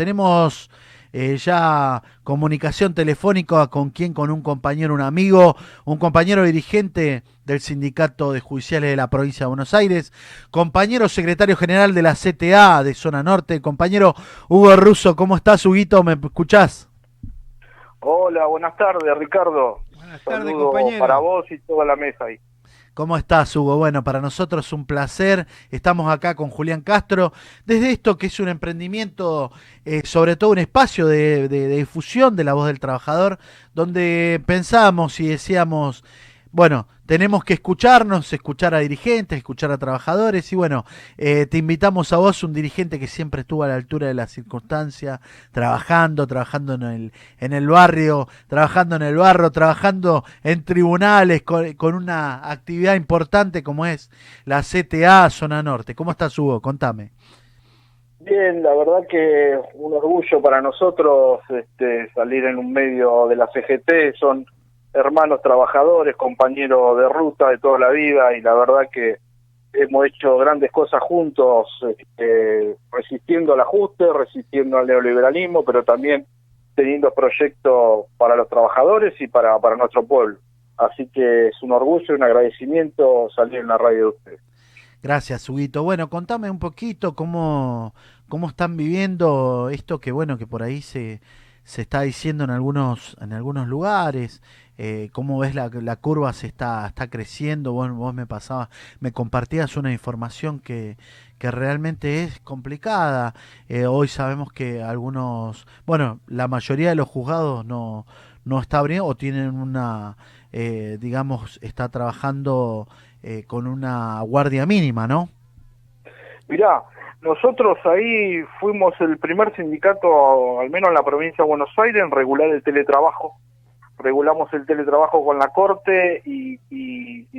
tenemos eh, ya comunicación telefónica con quien, con un compañero, un amigo, un compañero dirigente del Sindicato de Judiciales de la Provincia de Buenos Aires, compañero secretario general de la CTA de Zona Norte, compañero Hugo Russo, ¿cómo estás, Huguito? ¿Me escuchás? Hola, buenas tardes, Ricardo. Buenas tardes, compañero. Para vos y toda la mesa ahí. ¿Cómo estás, Hugo? Bueno, para nosotros es un placer. Estamos acá con Julián Castro. Desde esto que es un emprendimiento, eh, sobre todo un espacio de, de, difusión de la voz del trabajador, donde pensamos y decíamos bueno, tenemos que escucharnos, escuchar a dirigentes, escuchar a trabajadores y bueno, eh, te invitamos a vos, un dirigente que siempre estuvo a la altura de las circunstancias, trabajando, trabajando en el, en el barrio, trabajando en el barro, trabajando en tribunales con, una actividad importante como es la CTA Zona Norte. ¿Cómo estás, Hugo? Contame. Bien, la verdad que un orgullo para nosotros este, salir en un medio de la CGT, son hermanos trabajadores, compañeros de ruta de toda la vida y la verdad que hemos hecho grandes cosas juntos, este, resistiendo al ajuste, resistiendo al neoliberalismo, pero también teniendo proyectos para los trabajadores y para, para nuestro pueblo. Así que es un orgullo y un agradecimiento salir en la radio de ustedes. Gracias, Huguito. Bueno, contame un poquito cómo, cómo están viviendo esto que, bueno, que por ahí se, se está diciendo en algunos, en algunos lugares, eh, cómo ves la, la, curva se está, está creciendo, vos, vos me pasabas, me compartías una información que, que realmente es complicada. Eh, hoy sabemos que algunos, bueno, la mayoría de los juzgados no, no está abriendo o tienen una, eh, digamos, está trabajando eh, con una guardia mínima, ¿no? Mirá, nosotros ahí fuimos el primer sindicato, al menos en la provincia de Buenos Aires, en regular el teletrabajo regulamos el teletrabajo con la Corte y,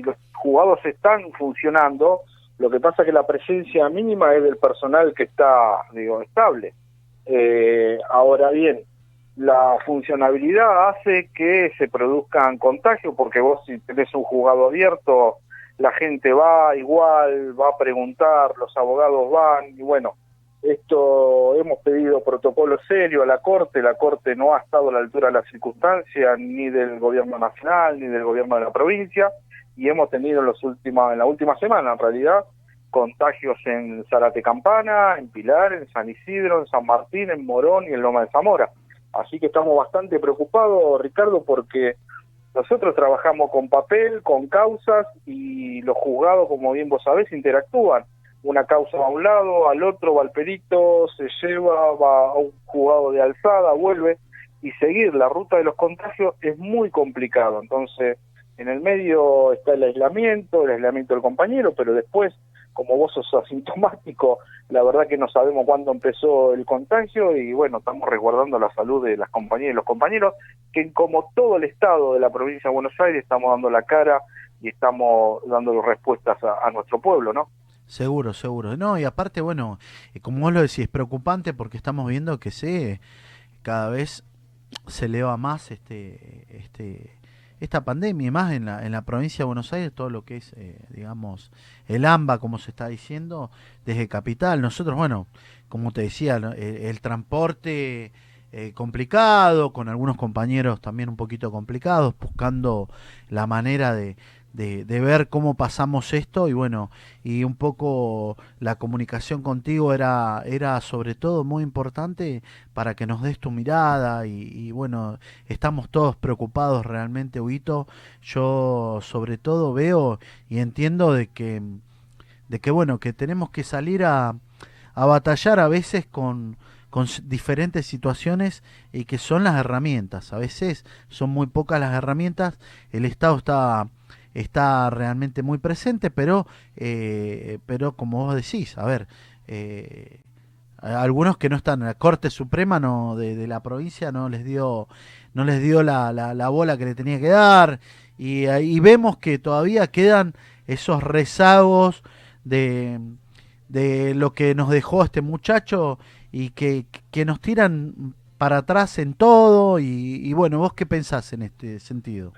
los juzgados están funcionando. Lo que pasa es que la presencia mínima es del personal que está, digo, estable. Eh, ahora bien, la funcionabilidad hace que se produzcan contagios, porque vos si tenés un juzgado abierto, la gente va igual, va a preguntar, los abogados van, y bueno, esto hemos pedido protocolo serio a la Corte, la Corte no ha estado a la altura de las circunstancias ni del gobierno nacional ni del gobierno de la provincia y hemos tenido en, los últimos, en la última semana en realidad contagios en Zarate Campana, en Pilar, en San Isidro, en San Martín, en Morón y en Loma de Zamora. Así que estamos bastante preocupados, Ricardo, porque nosotros trabajamos con papel, con causas y los juzgados, como bien vos sabés, interactúan una causa va a un lado, al otro va al perito, se lleva, va a un juzgado de alzada, vuelve, y seguir la ruta de los contagios es muy complicado. Entonces, en el medio está el aislamiento, el aislamiento del compañero, pero después, como vos sos asintomático, la verdad que no sabemos cuándo empezó el contagio y bueno, estamos resguardando la salud de las compañeras y los compañeros, que como todo el Estado de la provincia de Buenos Aires estamos dando la cara y estamos dando respuestas a nuestro pueblo, ¿no? Seguro, seguro. No, y aparte, bueno, eh, como vos lo decís, es preocupante porque estamos viendo que se cada vez se eleva más este, este, esta pandemia, y más en la, en la provincia de Buenos Aires, todo lo que es, eh, digamos, el AMBA, como se está diciendo, desde Capital. Nosotros, bueno, como te decía, el, transporte eh, complicado, con algunos compañeros también un poquito complicados, buscando la manera de, de, ver cómo pasamos esto y bueno, y un poco la comunicación contigo era, era sobre todo muy importante para que nos des tu mirada y, bueno, estamos todos preocupados realmente, Huito. Yo sobre todo veo y entiendo de que, de que bueno, que tenemos que salir a, a batallar a veces con, con diferentes situaciones y que son las herramientas. A veces son muy pocas las herramientas. El Estado está está realmente muy presente, pero, eh, pero como vos decís, a ver, eh, algunos que no están en la Corte Suprema no, de, la provincia no les dio, no les dio la, la, bola que le tenía que dar, y ahí vemos que todavía quedan esos rezagos de, de lo que nos dejó este muchacho y que, que nos tiran para atrás en todo y, y bueno, vos qué pensás en este sentido?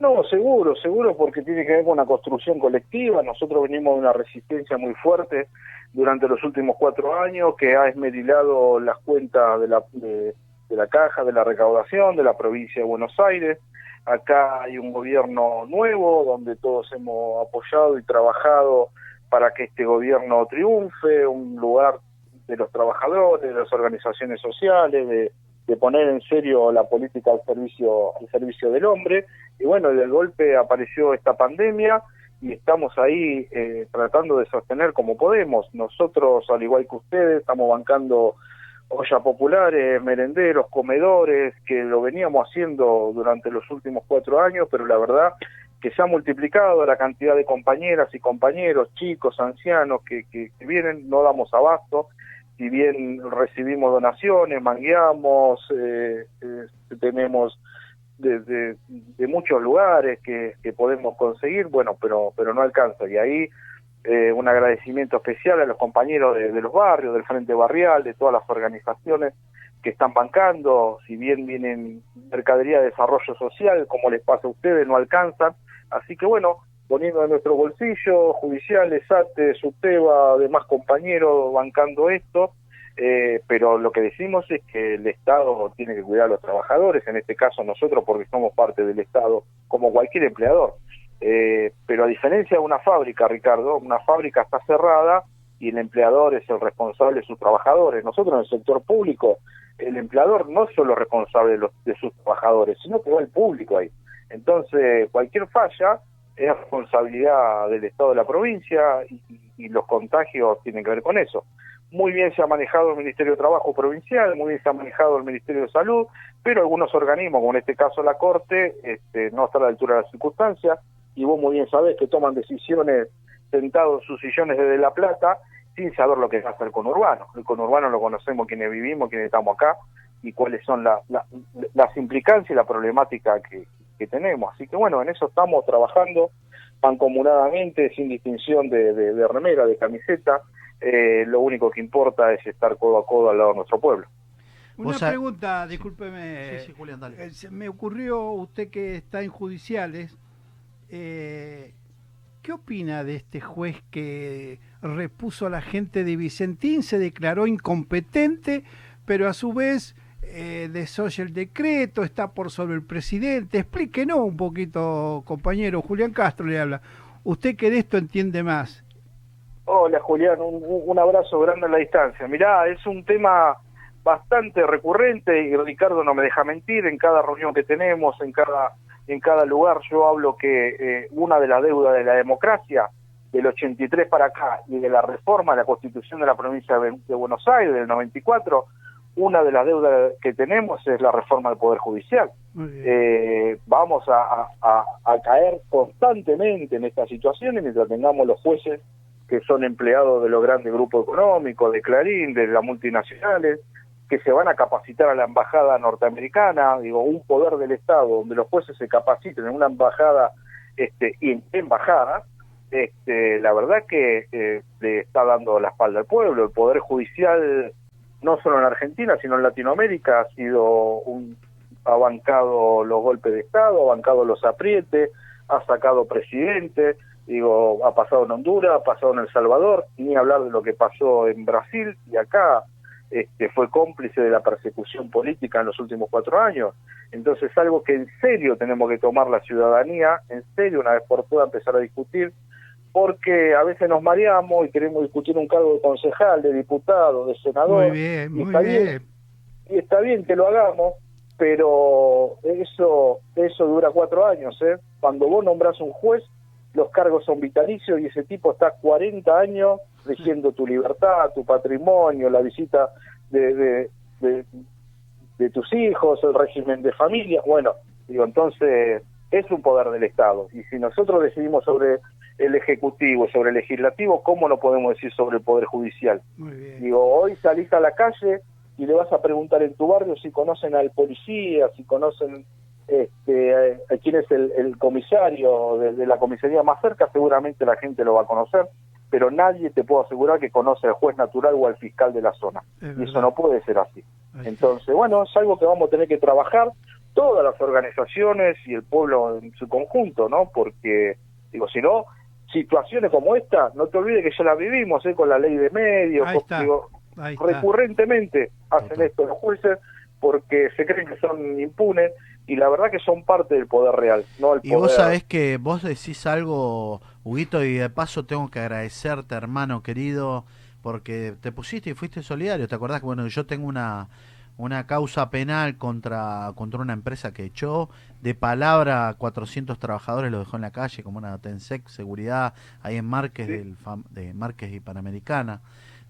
No, seguro, seguro, porque tiene que ver con una construcción colectiva. Nosotros venimos de una resistencia muy fuerte durante los últimos cuatro años, que ha esmerilado las cuentas de la, de, la caja, de la recaudación de la provincia de Buenos Aires. Acá hay un gobierno nuevo donde todos hemos apoyado y trabajado para que este gobierno triunfe, un lugar de los trabajadores, de las organizaciones sociales, de, de poner en serio la política al servicio, al servicio del hombre. Y bueno, de golpe apareció esta pandemia y estamos ahí eh, tratando de sostener como podemos. Nosotros, al igual que ustedes, estamos bancando ollas populares, merenderos, comedores, que lo veníamos haciendo durante los últimos cuatro años, pero la verdad que se ha multiplicado la cantidad de compañeras y compañeros, chicos, ancianos que, que, que vienen, no damos abasto, si bien recibimos donaciones, mangueamos, eh, eh, tenemos de, muchos lugares que, podemos conseguir, bueno, pero, pero no alcanza. Y ahí eh, un agradecimiento especial a los compañeros de, los barrios, del Frente Barrial, de todas las organizaciones que están bancando, si bien vienen mercadería de desarrollo social, como les pasa a ustedes, no alcanzan. Así que bueno, poniendo en nuestro bolsillo, judiciales, SATE, SUTEBA, demás compañeros bancando esto, eh, pero lo que decimos es que el Estado tiene que cuidar a los trabajadores, en este caso nosotros porque somos parte del Estado, como cualquier empleador. Eh, pero a diferencia de una fábrica, Ricardo, una fábrica está cerrada y el empleador es el responsable de sus trabajadores. Nosotros en el sector público, el empleador no es solo responsable de, de sus trabajadores, sino que va el público ahí. Entonces, cualquier falla es responsabilidad del Estado de la provincia y, los contagios tienen que ver con eso. Muy bien se ha manejado el Ministerio de Trabajo Provincial, muy bien se ha manejado el Ministerio de Salud, pero algunos organismos, como en este caso la Corte, este, no están a la altura de las circunstancias, y vos muy bien sabés que toman decisiones sentados en sus sillones desde La Plata, sin saber lo que pasa el conurbano. El conurbano lo conocemos quienes vivimos, quienes estamos acá, y cuáles son las implicancias y la problemática que, que tenemos. Así que bueno, en eso estamos trabajando mancomunadamente, sin distinción de, remera, de camiseta. Eh, lo único que importa es estar codo a codo al lado de nuestro pueblo. Una pregunta, discúlpeme. Sí, Julián, dale. Eh, me ocurrió, usted que está en judiciales, eh, ¿qué opina de este juez que repuso a la gente de Vicentín, se declaró incompetente, pero a su vez eh, desoye el decreto, está por sobre el presidente. Explíquenos un poquito, compañero. Julián Castro le habla. Usted que de esto entiende más. Hola, Julián. Un, abrazo grande a la distancia. Mirá, es un tema bastante recurrente y Ricardo no me deja mentir. En cada reunión que tenemos, en cada, en cada lugar, yo hablo que eh, una de las deudas de la democracia del 83 para acá y de la reforma de la constitución de la provincia de Buenos Aires del 94 una de las deudas que tenemos es la reforma del Poder Judicial. Eh, vamos a, caer constantemente en esta situación mientras tengamos los jueces que son empleados de los grandes grupos económicos, de Clarín, de las multinacionales, que se van a capacitar a la embajada norteamericana, digo, un poder del Estado donde los jueces se capaciten en una embajada este, y embajada, este, la verdad que eh, le está dando la espalda al pueblo. El Poder Judicial no solo en Argentina, sino en Latinoamérica, ha sido un, ha bancado los golpes de Estado, ha bancado los aprietes, ha sacado presidente, digo, ha pasado en Honduras, ha pasado en El Salvador, ni hablar de lo que pasó en Brasil y acá este, fue cómplice de la persecución política en los últimos cuatro años. Entonces, algo que en serio tenemos que tomar la ciudadanía, en serio, una vez por todas, empezar a discutir, porque a veces nos mareamos y queremos discutir un cargo de concejal, de diputado, de senador. Muy bien, muy bien. Y está bien que lo hagamos, pero eso eso dura cuatro años. ¿eh? Cuando vos nombras un juez, los cargos son vitalicios y ese tipo está 40 años rigiendo tu libertad, tu patrimonio, la visita de, de, de, de tus hijos, el régimen de familia. Bueno, digo, entonces es un poder del Estado. Y si nosotros decidimos sobre el Ejecutivo, sobre el Legislativo, ¿cómo no podemos decir sobre el Poder Judicial? Digo, hoy salís a la calle y le vas a preguntar en tu barrio si conocen al policía, si conocen este, a, quién es el, comisario de, la comisaría más cerca, seguramente la gente lo va a conocer, pero nadie te puede asegurar que conoce al juez natural o al fiscal de la zona. y eso no puede ser así. Entonces, bueno, es algo que vamos a tener que trabajar todas las organizaciones y el pueblo en su conjunto, ¿no? Porque, digo, si no, situaciones como esta, no te olvides que ya la vivimos ¿eh? con la ley de medios, recurrentemente hacen esto los jueces porque se creen que son impunes y la verdad que son parte del poder real, no el Y vos sabés que vos decís algo, Huguito, y de paso tengo que agradecerte, hermano querido, porque te pusiste y fuiste solidario. ¿Te acordás que bueno, yo tengo una una causa penal contra, contra una empresa que echó de palabra 400 trabajadores, lo dejó en la calle como una Tensec Seguridad, ahí en Márquez, del, de Márquez y Panamericana,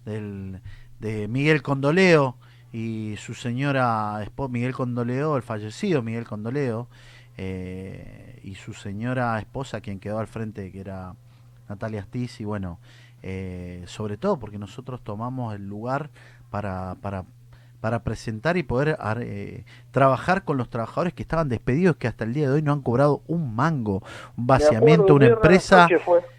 del, de Miguel Condoleo y su señora, Miguel Condoleo, el fallecido Miguel Condoleo, eh, y su señora esposa, quien quedó al frente, que era Natalia Astiz, y bueno, eh, sobre todo porque nosotros tomamos el lugar para, para para presentar y poder eh, trabajar con los trabajadores que estaban despedidos, que hasta el día de hoy no han cobrado un mango, un vaciamiento, una empresa.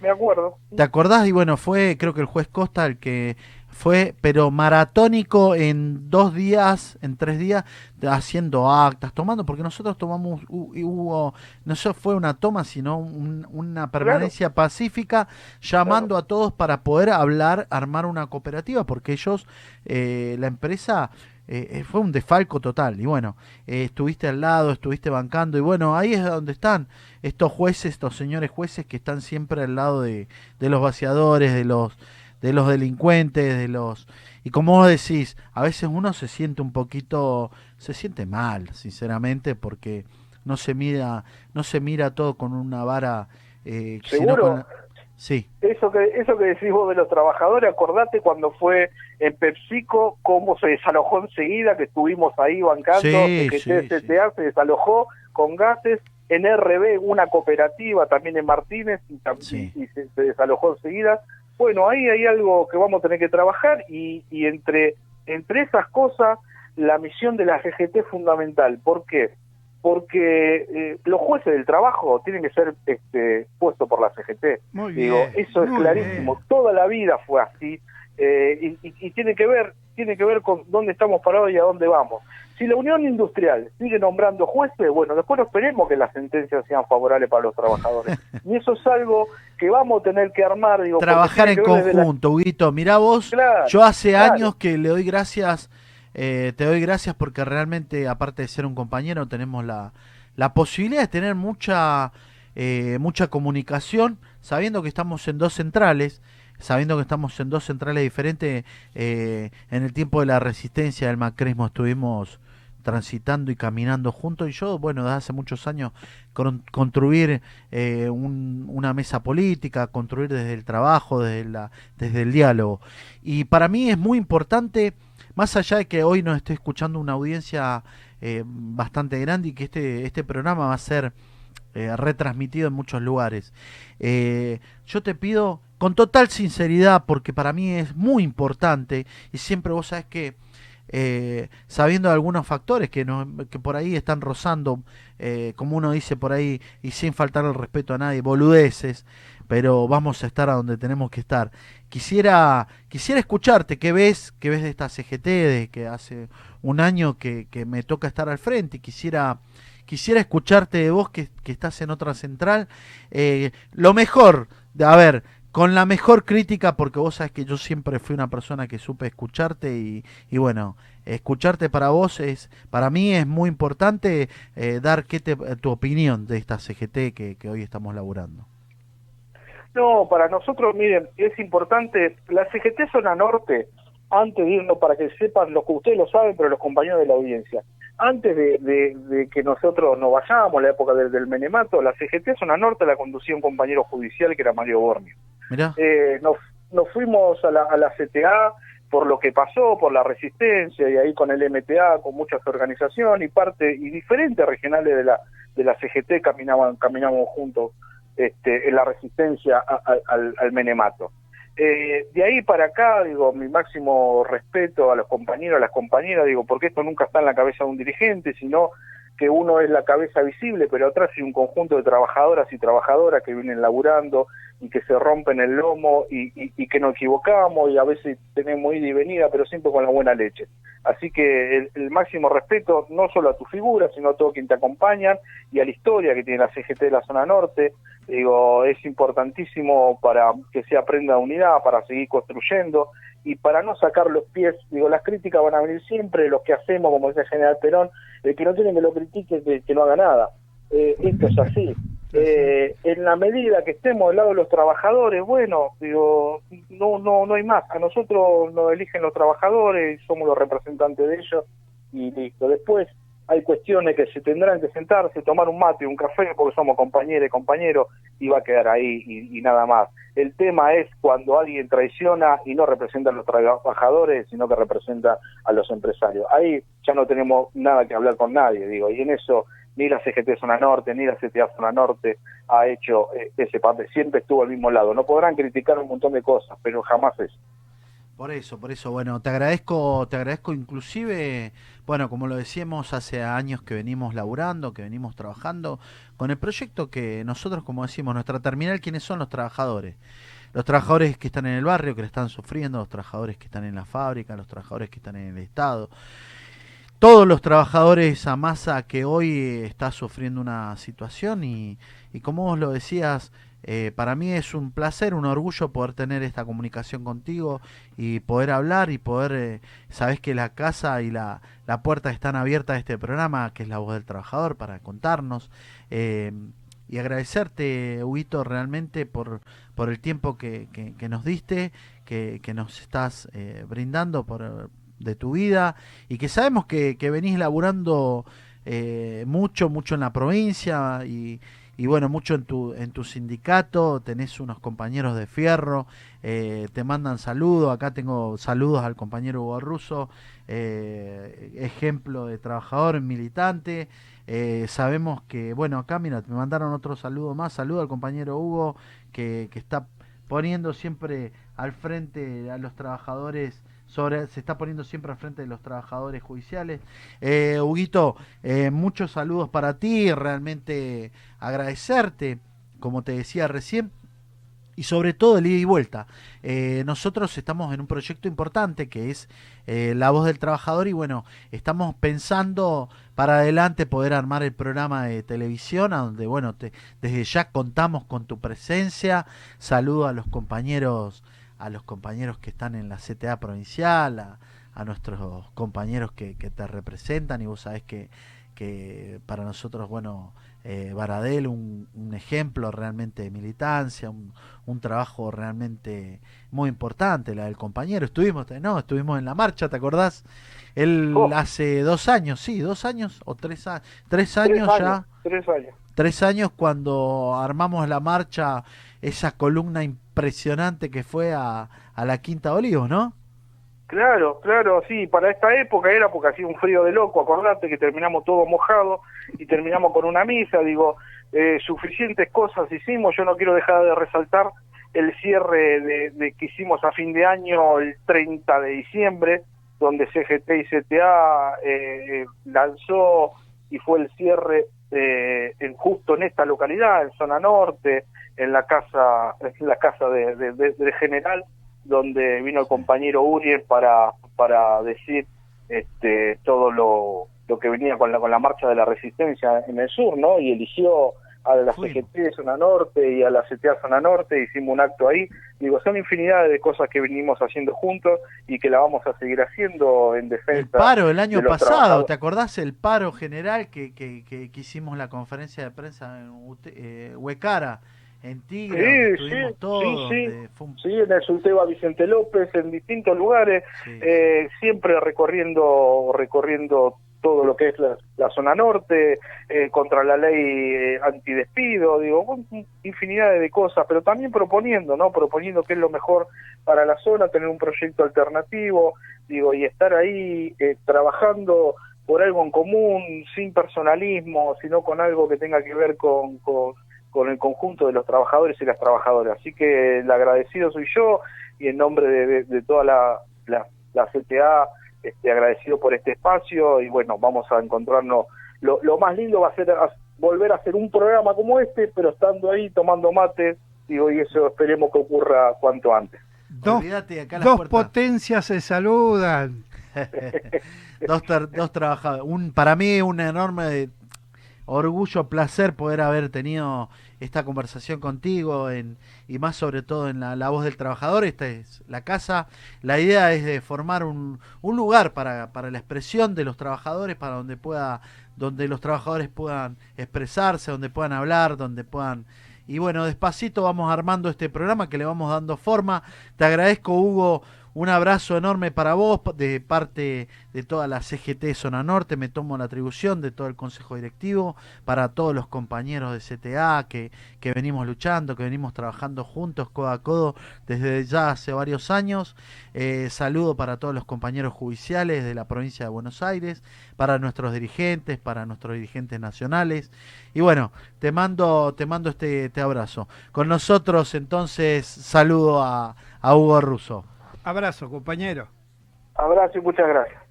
me acuerdo. ¿Te acordás? Y bueno, fue creo que el juez Costa el que fue, pero maratónico en dos días, en tres días, haciendo actas, tomando, porque nosotros tomamos, hubo, no solo fue una toma, sino una permanencia pacífica, llamando a todos para poder hablar, armar una cooperativa, porque ellos, eh, la empresa, eh, eh, fue un desfalco total. Y bueno, estuviste al lado, estuviste bancando, y bueno, ahí es donde están estos jueces, estos señores jueces que están siempre al lado de, de los vaciadores, de los de los delincuentes, de los... Y como vos decís, a veces uno se siente un poquito, se siente mal, sinceramente, porque no se mira, no se mira todo con una vara... Eh, ¿Seguro? Sí. Eso que, eso que decís vos de los trabajadores, acordate cuando fue en PepsiCo, cómo se desalojó enseguida, que estuvimos ahí bancando, que TCTA se desalojó con gases, en RB una cooperativa también en Martínez y, y se, desalojó enseguida bueno, ahí hay algo que vamos a tener que trabajar y, entre, entre esas cosas la misión de la CGT es fundamental. ¿Por qué? Porque eh, los jueces del trabajo tienen que ser este, puestos por la CGT. Muy Digo, eso es clarísimo. Toda la vida fue así eh, y, y, tiene que ver tiene que ver con dónde estamos parados y a dónde vamos. Si la Unión Industrial sigue nombrando jueces, bueno, después no esperemos que las sentencias sean favorables para los trabajadores. y eso es algo que vamos a tener que armar. Digo, Trabajar en conjunto, Huguito. Mirá vos, yo hace años que le doy gracias, eh, te doy gracias porque realmente, aparte de ser un compañero, tenemos la, la posibilidad de tener mucha, eh, mucha comunicación, sabiendo que estamos en dos centrales sabiendo que estamos en dos centrales diferentes, eh, en el tiempo de la resistencia del macrismo estuvimos transitando y caminando juntos y yo, bueno, desde hace muchos años construir eh, una mesa política, construir desde el trabajo, desde, la, desde el diálogo. Y para mí es muy importante, más allá de que hoy nos esté escuchando una audiencia eh, bastante grande y que este, este programa va a ser retransmitido en muchos lugares, yo te pido con total sinceridad, porque para mí es muy importante, y siempre vos sabés que, eh, sabiendo algunos factores que, no, que por ahí están rozando, eh, como uno dice por ahí, y sin faltar el respeto a nadie, boludeces, pero vamos a estar a donde tenemos que estar. Quisiera, quisiera escucharte, ¿qué ves? ¿Qué ves de esta CGT? De que hace un año que, que me toca estar al frente, quisiera quisiera escucharte de vos que, que estás en otra central. Eh, lo mejor, a ver, con la mejor crítica, porque vos sabes que yo siempre fui una persona que supe escucharte y, y bueno, escucharte para vos es, para mí es muy importante eh, dar qué te, tu opinión de esta CGT que, que hoy estamos laburando. No, para nosotros, miren, es importante, la CGT Zona Norte, antes de irnos para que sepan lo que ustedes lo saben, pero los compañeros de la audiencia, antes de, de, que nosotros nos vayamos, la época del, del Menemato, la CGT Zona Norte la conducía un compañero judicial que era Mario Bornio. Eh, nos, nos fuimos a la, a la CTA por lo que pasó, por la resistencia, y ahí con el MTA, con muchas organizaciones y parte, y diferentes regionales de la, de la CGT caminaban, caminamos juntos este, en la resistencia al, al, Menemato. Eh, de ahí para acá, digo, mi máximo respeto a los compañeros, a las compañeras, digo, porque esto nunca está en la cabeza de un dirigente, sino que uno es la cabeza visible, pero atrás hay un conjunto de trabajadoras y trabajadoras que vienen laburando y que se rompen el lomo y, que nos equivocamos y a veces tenemos ida y venida, pero siempre con la buena leche. Así que el, máximo respeto no solo a tu figura, sino a todo quien te acompaña y a la historia que tiene la CGT de la zona norte. Digo, es importantísimo para que se aprenda unidad, para seguir construyendo y para no sacar los pies, digo, las críticas van a venir siempre, los que hacemos, como dice el general Perón, el que no tiene que lo critique, que, que no haga nada. Eh, esto es así. Eh, en la medida que estemos del lado de los trabajadores, bueno, digo, no, no, no hay más. A nosotros nos eligen los trabajadores, somos los representantes de ellos y listo. Después hay cuestiones que se tendrán que sentarse, tomar un mate, un café, porque somos compañeros y compañeros, y va a quedar ahí y, nada más. El tema es cuando alguien traiciona y no representa a los trabajadores, sino que representa a los empresarios. Ahí ya no tenemos nada que hablar con nadie, digo, y en eso ni la CGT Zona Norte, ni la CTA Zona Norte ha hecho eh, ese papel, siempre estuvo al mismo lado. No podrán criticar un montón de cosas, pero jamás eso. Por eso, por eso, bueno, te agradezco, te agradezco inclusive, bueno, como lo decíamos hace años que venimos laburando, que venimos trabajando con el proyecto que nosotros, como decimos, nuestra terminal, ¿quiénes son los trabajadores? Los trabajadores que están en el barrio, que le están sufriendo, los trabajadores que están en la fábrica, los trabajadores que están en el Estado, todos los trabajadores a masa que hoy está sufriendo una situación y, y como vos lo decías, eh, para mí es un placer, un orgullo poder tener esta comunicación contigo y poder hablar y poder, eh, sabes que la casa y la, la, puerta están abiertas a este programa, que es la voz del trabajador, para contarnos. Eh, y agradecerte, Huguito, realmente por, por el tiempo que, que, nos diste, que, que nos estás brindando por, de tu vida y que sabemos que, que venís laburando mucho, mucho en la provincia y, y bueno, mucho en tu, en tu sindicato, tenés unos compañeros de fierro, eh, te mandan saludos, acá tengo saludos al compañero Hugo Russo, eh, ejemplo de trabajador militante, eh, sabemos que, bueno, acá mira, me mandaron otro saludo más, saludo al compañero Hugo, que, que está poniendo siempre al frente a los trabajadores se está poniendo siempre al frente de los trabajadores judiciales. Eh, Huguito, eh, muchos saludos para ti, realmente agradecerte, como te decía recién, y sobre todo el ida y vuelta. Eh, nosotros estamos en un proyecto importante que es La Voz del Trabajador y bueno, estamos pensando para adelante poder armar el programa de televisión a donde bueno, desde ya contamos con tu presencia. Saludo a los compañeros a los compañeros que están en la CTA provincial, a, nuestros compañeros que, te representan y vos sabés que, que para nosotros, bueno, eh, Baradel, un, ejemplo realmente de militancia, un, un, trabajo realmente muy importante, la del compañero. Estuvimos, no, estuvimos en la marcha, ¿te acordás? Él oh. hace dos años, sí, dos años o tres, años, tres años ya. Tres años. Tres años cuando armamos la marcha, esa columna impresionante que fue a, a la Quinta Olivos, ¿no? Claro, claro, sí, para esta época era porque hacía un frío de loco, acordate que terminamos todo mojado y terminamos con una misa, digo, eh, suficientes cosas hicimos, yo no quiero dejar de resaltar el cierre de, que hicimos a fin de año el 30 de diciembre, donde CGT y CTA eh, lanzó y fue el cierre eh, en, justo en esta localidad, en zona norte, en la casa, en la casa de, general, donde vino el compañero Uriel para, para decir este, todo lo, lo que venía con la, con la marcha de la resistencia en el sur, ¿no? Y eligió a la CGT de Zona Norte y a la CTA Zona Norte, hicimos un acto ahí. Digo, son infinidad de cosas que venimos haciendo juntos y que la vamos a seguir haciendo en defensa. El paro el año pasado, ¿te acordás el paro general que, que, que, hicimos la conferencia de prensa en eh, Huecara? en Tigre, sí, sí, sí, sí. en el Sulteba Vicente López, en distintos lugares, eh, siempre recorriendo, recorriendo todo lo que es la, zona norte, eh, contra la ley eh, antidespido, digo, infinidad de cosas, pero también proponiendo, ¿no? Proponiendo qué es lo mejor para la zona, tener un proyecto alternativo, digo, y estar ahí eh, trabajando por algo en común, sin personalismo, sino con algo que tenga que ver con, con el conjunto de los trabajadores y las trabajadoras. Así que el agradecido soy yo y en nombre de, toda la, la, CTA, este, agradecido por este espacio y bueno, vamos a encontrarnos lo, lo más lindo va a ser volver a hacer un programa como este, pero estando ahí tomando mate, digo, y eso esperemos que ocurra cuanto antes. Dos, dos potencias se saludan. dos, dos trabajadores. Un, para mí un enorme orgullo, placer poder haber tenido esta conversación contigo en, y más sobre todo en la, voz del trabajador. Esta es la casa. La idea es de formar un, un lugar para, para, la expresión de los trabajadores, para donde pueda, donde los trabajadores puedan expresarse, donde puedan hablar, donde puedan y bueno, despacito vamos armando este programa que le vamos dando forma. Te agradezco, Hugo, un abrazo enorme para vos de parte de toda la CGT Zona Norte. Me tomo la atribución de todo el Consejo Directivo, para todos los compañeros de CTA que, que venimos luchando, que venimos trabajando juntos, codo a codo, desde ya hace varios años. Eh, saludo para todos los compañeros judiciales de la provincia de Buenos Aires, para nuestros dirigentes, para nuestros dirigentes nacionales. Y bueno, te mando, te mando este, este abrazo. Con nosotros entonces saludo a, a Hugo Russo. Abrazo, compañero. Abrazo y muchas gracias.